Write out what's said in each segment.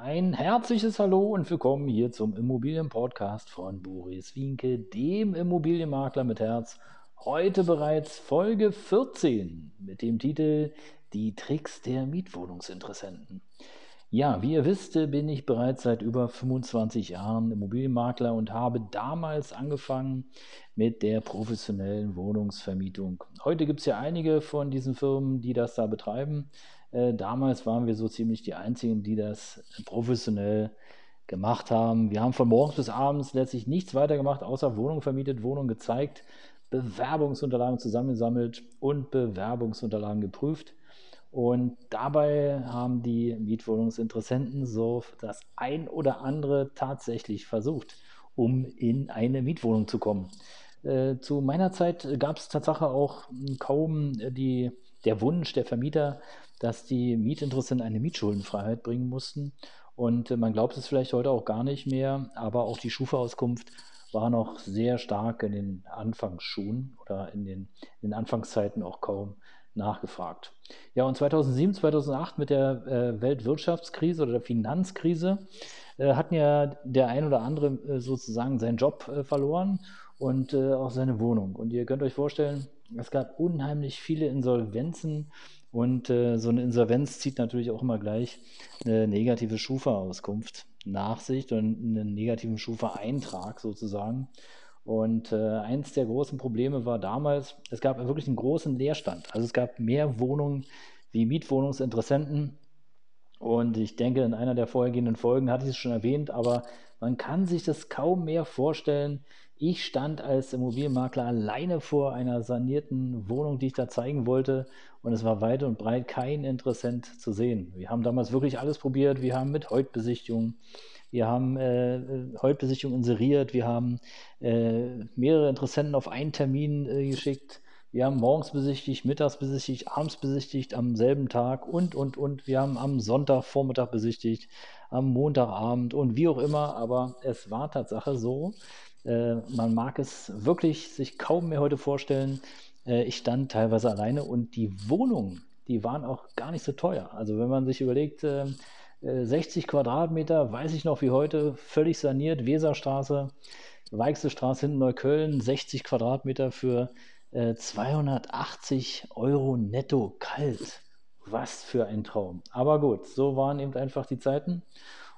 Ein herzliches Hallo und willkommen hier zum Immobilienpodcast von Boris Wienke, dem Immobilienmakler mit Herz. Heute bereits Folge 14 mit dem Titel Die Tricks der Mietwohnungsinteressenten. Ja, wie ihr wisst, bin ich bereits seit über 25 Jahren Immobilienmakler und habe damals angefangen mit der professionellen Wohnungsvermietung. Heute gibt es ja einige von diesen Firmen, die das da betreiben. Äh, damals waren wir so ziemlich die Einzigen, die das professionell gemacht haben. Wir haben von morgens bis abends letztlich nichts weiter gemacht, außer Wohnungen vermietet, Wohnungen gezeigt, Bewerbungsunterlagen zusammengesammelt und Bewerbungsunterlagen geprüft. Und dabei haben die Mietwohnungsinteressenten so das ein oder andere tatsächlich versucht, um in eine Mietwohnung zu kommen. Äh, zu meiner Zeit gab es tatsächlich auch kaum die, der Wunsch der Vermieter, dass die Mietinteressenten eine Mietschuldenfreiheit bringen mussten. Und äh, man glaubt es vielleicht heute auch gar nicht mehr, aber auch die Schufa-Auskunft war noch sehr stark in den Anfangsschuhen oder in den, in den Anfangszeiten auch kaum nachgefragt. Ja, und 2007, 2008 mit der äh, Weltwirtschaftskrise oder der Finanzkrise äh, hatten ja der ein oder andere äh, sozusagen seinen Job äh, verloren und äh, auch seine Wohnung. Und ihr könnt euch vorstellen, es gab unheimlich viele Insolvenzen und äh, so eine Insolvenz zieht natürlich auch immer gleich eine negative Schufa-Auskunft nach sich und einen negativen Schufa-Eintrag sozusagen. Und äh, eins der großen Probleme war damals, es gab wirklich einen großen Leerstand. Also es gab mehr Wohnungen wie Mietwohnungsinteressenten. Und ich denke, in einer der vorhergehenden Folgen hatte ich es schon erwähnt, aber man kann sich das kaum mehr vorstellen. Ich stand als Immobilienmakler alleine vor einer sanierten Wohnung, die ich da zeigen wollte. Und es war weit und breit kein Interessent zu sehen. Wir haben damals wirklich alles probiert. Wir haben mit Heutbesichtigungen wir haben äh, Heutbesichtigung inseriert, wir haben äh, mehrere Interessenten auf einen Termin äh, geschickt. Wir haben morgens besichtigt, mittags besichtigt, abends besichtigt, am selben Tag und, und, und. Wir haben am Sonntagvormittag besichtigt, am Montagabend und wie auch immer. Aber es war Tatsache so, äh, man mag es wirklich sich kaum mehr heute vorstellen. Äh, ich stand teilweise alleine und die Wohnungen, die waren auch gar nicht so teuer. Also wenn man sich überlegt, äh, 60 Quadratmeter, weiß ich noch wie heute, völlig saniert, Weserstraße, Weichselstraße hinten Neukölln, 60 Quadratmeter für äh, 280 Euro netto kalt. Was für ein Traum. Aber gut, so waren eben einfach die Zeiten.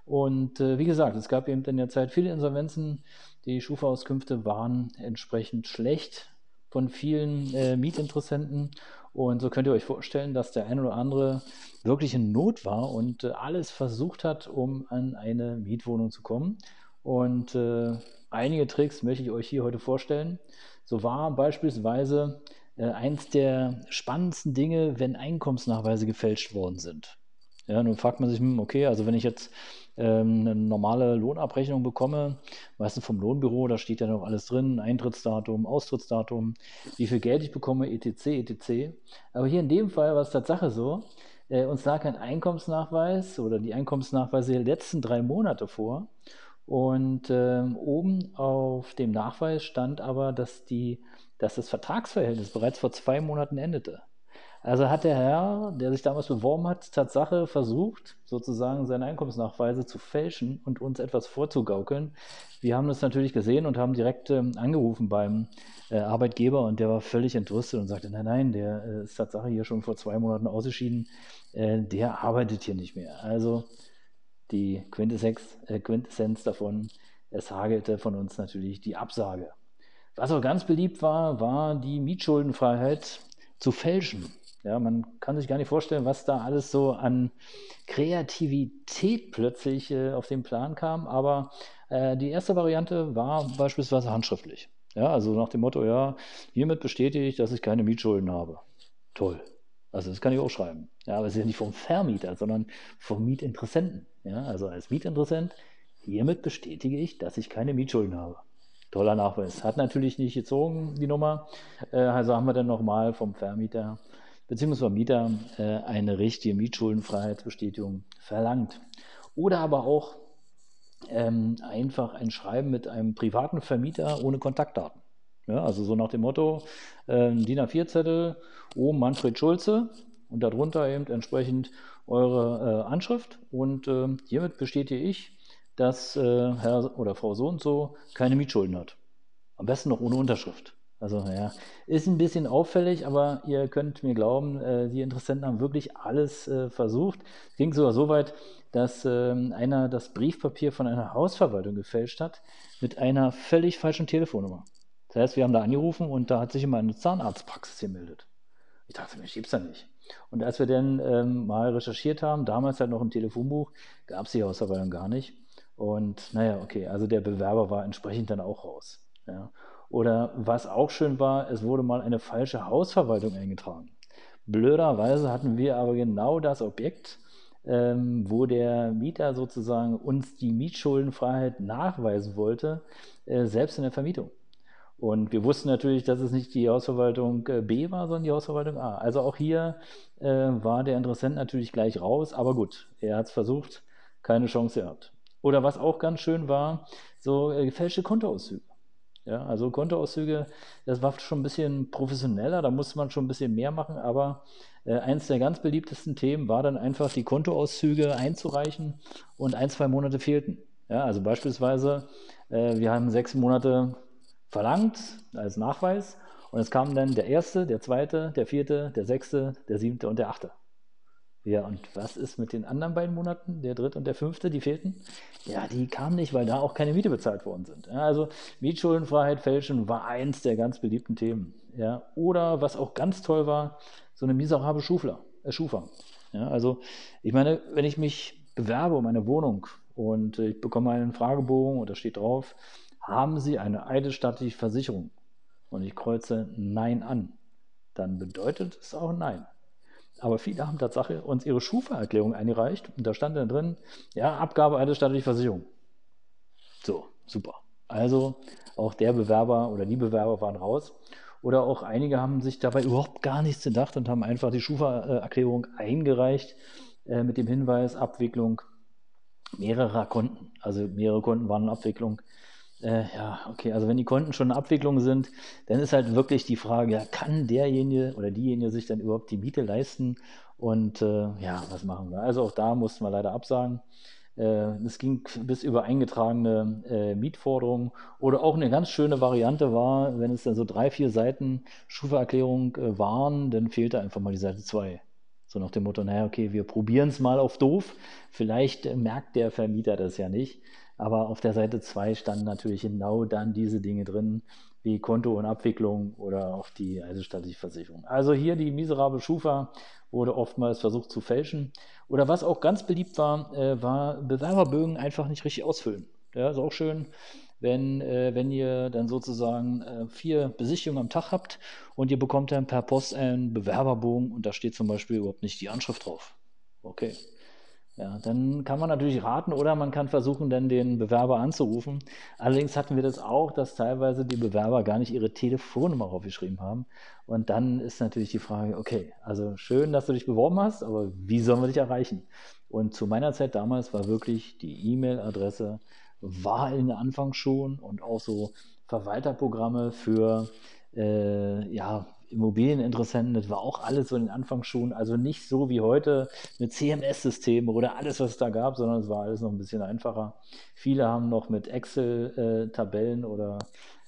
Und äh, wie gesagt, es gab eben in der Zeit viele Insolvenzen. Die Schufa-Auskünfte waren entsprechend schlecht von vielen äh, Mietinteressenten. Und so könnt ihr euch vorstellen, dass der ein oder andere wirklich in Not war und äh, alles versucht hat, um an eine Mietwohnung zu kommen. Und äh, einige Tricks möchte ich euch hier heute vorstellen. So war beispielsweise äh, eins der spannendsten Dinge, wenn Einkommensnachweise gefälscht worden sind. Ja, nun fragt man sich, hm, okay, also wenn ich jetzt ähm, eine normale Lohnabrechnung bekomme, meistens vom Lohnbüro, da steht ja noch alles drin, Eintrittsdatum, Austrittsdatum, wie viel Geld ich bekomme, etc., etc. Aber hier in dem Fall war es Tatsache so, äh, uns lag ein Einkommensnachweis oder die Einkommensnachweise der letzten drei Monate vor. Und ähm, oben auf dem Nachweis stand aber, dass, die, dass das Vertragsverhältnis bereits vor zwei Monaten endete. Also hat der Herr, der sich damals beworben hat, Tatsache versucht, sozusagen seine Einkommensnachweise zu fälschen und uns etwas vorzugaukeln. Wir haben das natürlich gesehen und haben direkt ähm, angerufen beim äh, Arbeitgeber und der war völlig entrüstet und sagte, nein, nein, der äh, ist Tatsache hier schon vor zwei Monaten ausgeschieden, äh, der arbeitet hier nicht mehr. Also die Quintessenz, äh, Quintessenz davon, es hagelte von uns natürlich die Absage. Was auch ganz beliebt war, war die Mietschuldenfreiheit zu fälschen. Ja, man kann sich gar nicht vorstellen, was da alles so an Kreativität plötzlich äh, auf den Plan kam. Aber äh, die erste Variante war beispielsweise handschriftlich. Ja, also nach dem Motto, ja, hiermit bestätige ich, dass ich keine Mietschulden habe. Toll. Also das kann ich auch schreiben. Ja, aber es ist ja nicht vom Vermieter, sondern vom Mietinteressenten. Ja, also als Mietinteressent, hiermit bestätige ich, dass ich keine Mietschulden habe. Toller Nachweis. Hat natürlich nicht gezogen, die Nummer. Äh, also haben wir dann nochmal vom Vermieter bzw. Mieter äh, eine richtige Mietschuldenfreiheitsbestätigung verlangt. Oder aber auch ähm, einfach ein Schreiben mit einem privaten Vermieter ohne Kontaktdaten. Ja, also so nach dem Motto, äh, DIN A4-Zettel, oh Manfred Schulze, und darunter eben entsprechend eure äh, Anschrift und äh, hiermit bestätige ich, dass äh, Herr oder Frau so und so keine Mietschulden hat. Am besten noch ohne Unterschrift. Also ja, ist ein bisschen auffällig, aber ihr könnt mir glauben, äh, die Interessenten haben wirklich alles äh, versucht. Es ging sogar so weit, dass ähm, einer das Briefpapier von einer Hausverwaltung gefälscht hat mit einer völlig falschen Telefonnummer. Das heißt, wir haben da angerufen und da hat sich immer eine Zahnarztpraxis gemeldet. Ich dachte, mich gibt's da nicht. Und als wir dann ähm, mal recherchiert haben, damals halt noch im Telefonbuch, gab es die Hausverwaltung gar nicht. Und naja, okay, also der Bewerber war entsprechend dann auch raus. Ja. Oder was auch schön war, es wurde mal eine falsche Hausverwaltung eingetragen. Blöderweise hatten wir aber genau das Objekt, ähm, wo der Mieter sozusagen uns die Mietschuldenfreiheit nachweisen wollte, äh, selbst in der Vermietung. Und wir wussten natürlich, dass es nicht die Hausverwaltung äh, B war, sondern die Hausverwaltung A. Also auch hier äh, war der Interessent natürlich gleich raus, aber gut, er hat es versucht, keine Chance gehabt. Oder was auch ganz schön war, so äh, gefälschte Kontoauszüge. Ja, also Kontoauszüge, das war schon ein bisschen professioneller, da musste man schon ein bisschen mehr machen, aber äh, eins der ganz beliebtesten Themen war dann einfach, die Kontoauszüge einzureichen und ein, zwei Monate fehlten. Ja, also beispielsweise, äh, wir haben sechs Monate verlangt als Nachweis und es kamen dann der erste, der zweite, der vierte, der sechste, der siebte und der achte. Ja, und was ist mit den anderen beiden Monaten, der dritte und der fünfte, die fehlten? Ja, die kamen nicht, weil da auch keine Miete bezahlt worden sind. Ja, also Mietschuldenfreiheit fälschen war eins der ganz beliebten Themen. Ja, oder was auch ganz toll war, so eine miserable Schufler, äh, Schufa. Ja, also ich meine, wenn ich mich bewerbe um eine Wohnung und ich bekomme einen Fragebogen und da steht drauf, haben Sie eine eidesstattliche Versicherung? Und ich kreuze Nein an, dann bedeutet es auch Nein. Aber viele haben tatsächlich uns ihre Schufa-Erklärung eingereicht und da stand dann drin, ja, Abgabe einer staatlichen Versicherung. So, super. Also auch der Bewerber oder die Bewerber waren raus. Oder auch einige haben sich dabei überhaupt gar nichts gedacht und haben einfach die Schufa-Erklärung eingereicht äh, mit dem Hinweis Abwicklung mehrerer Konten. Also mehrere Konten waren in Abwicklung. Äh, ja, okay, also wenn die Konten schon in Abwicklung sind, dann ist halt wirklich die Frage, ja, kann derjenige oder diejenige sich dann überhaupt die Miete leisten? Und äh, ja, was machen wir? Also auch da mussten wir leider absagen. Äh, es ging bis über eingetragene äh, Mietforderungen. Oder auch eine ganz schöne Variante war, wenn es dann so drei, vier Seiten Schufa-Erklärung äh, waren, dann fehlte einfach mal die Seite 2. So nach dem Motto, naja, okay, wir probieren es mal auf doof. Vielleicht äh, merkt der Vermieter das ja nicht. Aber auf der Seite 2 standen natürlich genau dann diese Dinge drin, wie Konto und Abwicklung oder auch die eidesstattliche Versicherung. Also hier die miserable Schufa wurde oftmals versucht zu fälschen. Oder was auch ganz beliebt war, äh, war Bewerberbögen einfach nicht richtig ausfüllen. Ja, ist auch schön, wenn, äh, wenn ihr dann sozusagen äh, vier Besichtigungen am Tag habt und ihr bekommt dann per Post einen Bewerberbogen und da steht zum Beispiel überhaupt nicht die Anschrift drauf. Okay. Ja, dann kann man natürlich raten oder man kann versuchen, dann den Bewerber anzurufen. Allerdings hatten wir das auch, dass teilweise die Bewerber gar nicht ihre Telefonnummer aufgeschrieben haben. Und dann ist natürlich die Frage, okay, also schön, dass du dich beworben hast, aber wie sollen wir dich erreichen? Und zu meiner Zeit damals war wirklich die E-Mail-Adresse, war in der Anfang schon und auch so Verwalterprogramme für äh, ja, Immobilieninteressenten, das war auch alles so in den Anfangsschuhen, also nicht so wie heute mit CMS-Systemen oder alles, was es da gab, sondern es war alles noch ein bisschen einfacher. Viele haben noch mit Excel-Tabellen oder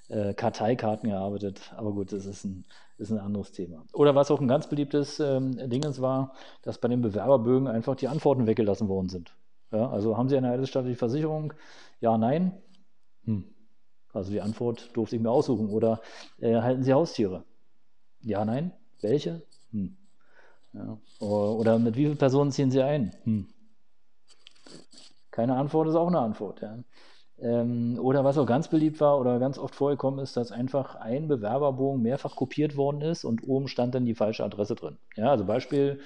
äh, Karteikarten gearbeitet, aber gut, das ist ein, ist ein anderes Thema. Oder was auch ein ganz beliebtes ähm, Dingens war, dass bei den Bewerberbögen einfach die Antworten weggelassen worden sind. Ja, also haben Sie eine eidesstattliche Versicherung? Ja, nein. Hm. Also die Antwort durfte ich mir aussuchen. Oder äh, halten Sie Haustiere? Ja, nein? Welche? Hm. Ja. Oder mit wie vielen Personen ziehen Sie ein? Hm. Keine Antwort ist auch eine Antwort. Ja. Ähm, oder was auch ganz beliebt war oder ganz oft vorgekommen ist, dass einfach ein Bewerberbogen mehrfach kopiert worden ist und oben stand dann die falsche Adresse drin. Ja, also Beispiel,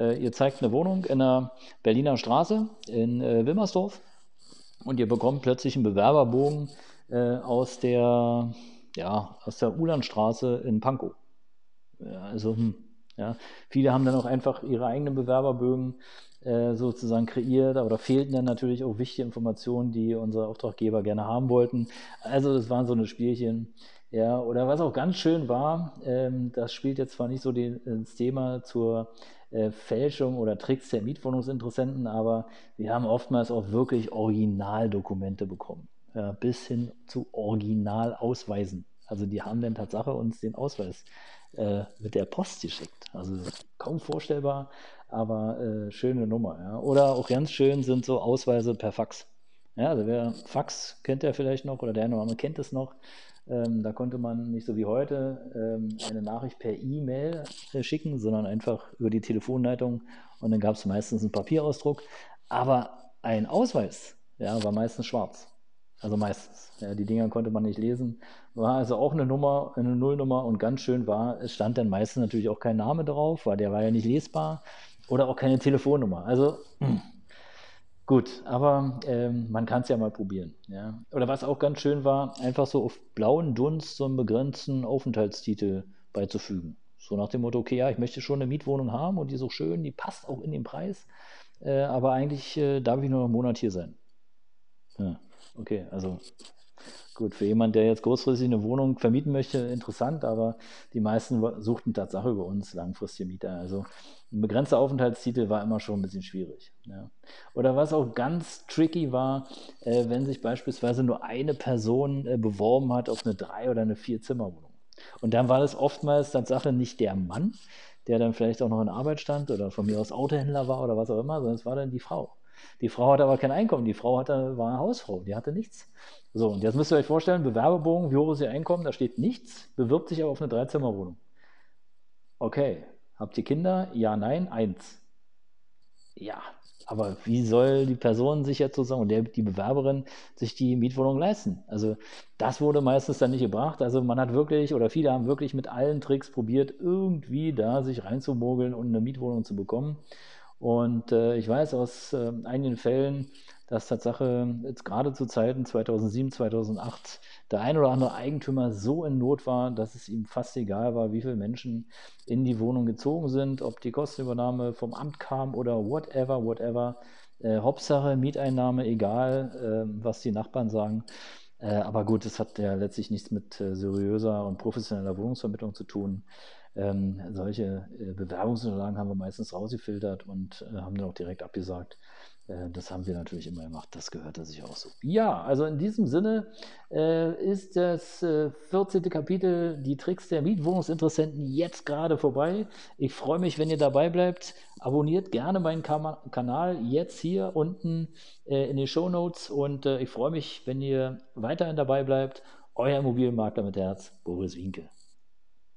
äh, ihr zeigt eine Wohnung in einer Berliner Straße in äh, Wilmersdorf und ihr bekommt plötzlich einen Bewerberbogen äh, aus der, ja, der Ulandstraße in Pankow. Also, hm, ja. Viele haben dann auch einfach ihre eigenen Bewerberbögen äh, sozusagen kreiert, aber da fehlten dann natürlich auch wichtige Informationen, die unsere Auftraggeber gerne haben wollten. Also das waren so eine Spielchen. Ja, oder was auch ganz schön war, ähm, das spielt jetzt zwar nicht so den, das Thema zur äh, Fälschung oder Tricks der Mietwohnungsinteressenten, aber wir haben oftmals auch wirklich Originaldokumente bekommen, ja, bis hin zu Originalausweisen. Also die haben dann Tatsache uns den Ausweis äh, mit der Post geschickt. Also kaum vorstellbar, aber äh, schöne Nummer. Ja. Oder auch ganz schön sind so Ausweise per Fax. Ja, also wer Fax kennt ja vielleicht noch oder der eine oder andere kennt es noch. Ähm, da konnte man nicht so wie heute ähm, eine Nachricht per E-Mail äh, schicken, sondern einfach über die Telefonleitung und dann gab es meistens einen Papierausdruck. Aber ein Ausweis ja, war meistens schwarz. Also meistens. Ja, die Dinger konnte man nicht lesen. War also auch eine Nummer, eine Nullnummer und ganz schön war, es stand dann meistens natürlich auch kein Name drauf, weil der war ja nicht lesbar oder auch keine Telefonnummer. Also Gut, aber ähm, man kann es ja mal probieren. Ja. Oder was auch ganz schön war, einfach so auf blauen Dunst so einen begrenzten Aufenthaltstitel beizufügen. So nach dem Motto, okay, ja, ich möchte schon eine Mietwohnung haben und die ist so schön, die passt auch in den Preis, äh, aber eigentlich äh, darf ich nur noch einen Monat hier sein. Ja, okay, also Gut, für jemanden, der jetzt kurzfristig eine Wohnung vermieten möchte, interessant, aber die meisten suchten Tatsache über uns langfristige Mieter. Also ein begrenzter Aufenthaltstitel war immer schon ein bisschen schwierig. Ja. Oder was auch ganz tricky war, äh, wenn sich beispielsweise nur eine Person äh, beworben hat auf eine Drei- oder eine Vier-Zimmer-Wohnung. Und dann war das oftmals Tatsache nicht der Mann, der dann vielleicht auch noch in Arbeit stand oder von mir aus Autohändler war oder was auch immer, sondern es war dann die Frau. Die Frau hatte aber kein Einkommen. Die Frau hatte, war eine Hausfrau, die hatte nichts. So, und jetzt müsst ihr euch vorstellen, Bewerbebogen, wie hoch ist ihr Einkommen? Da steht nichts, bewirbt sich aber auf eine Dreizimmerwohnung. Okay, habt ihr Kinder? Ja, nein, eins. Ja, aber wie soll die Person sich jetzt sozusagen, der, die Bewerberin, sich die Mietwohnung leisten? Also das wurde meistens dann nicht gebracht. Also man hat wirklich, oder viele haben wirklich mit allen Tricks probiert, irgendwie da sich reinzumogeln und eine Mietwohnung zu bekommen. Und äh, ich weiß aus äh, einigen Fällen, dass Tatsache jetzt gerade zu Zeiten 2007, 2008 der ein oder andere Eigentümer so in Not war, dass es ihm fast egal war, wie viele Menschen in die Wohnung gezogen sind, ob die Kostenübernahme vom Amt kam oder whatever, whatever. Äh, Hauptsache Mieteinnahme, egal, äh, was die Nachbarn sagen. Äh, aber gut, das hat ja letztlich nichts mit äh, seriöser und professioneller Wohnungsvermittlung zu tun. Ähm, solche äh, Bewerbungsunterlagen haben wir meistens rausgefiltert und äh, haben dann auch direkt abgesagt. Äh, das haben wir natürlich immer gemacht. Das gehört sich auch so. Ja, also in diesem Sinne äh, ist das äh, 14. Kapitel, die Tricks der Mietwohnungsinteressenten, jetzt gerade vorbei. Ich freue mich, wenn ihr dabei bleibt. Abonniert gerne meinen Kam Kanal jetzt hier unten äh, in den Show Notes und ich freue mich, wenn ihr weiterhin dabei bleibt. Euer Immobilienmakler mit Herz, Boris Winke.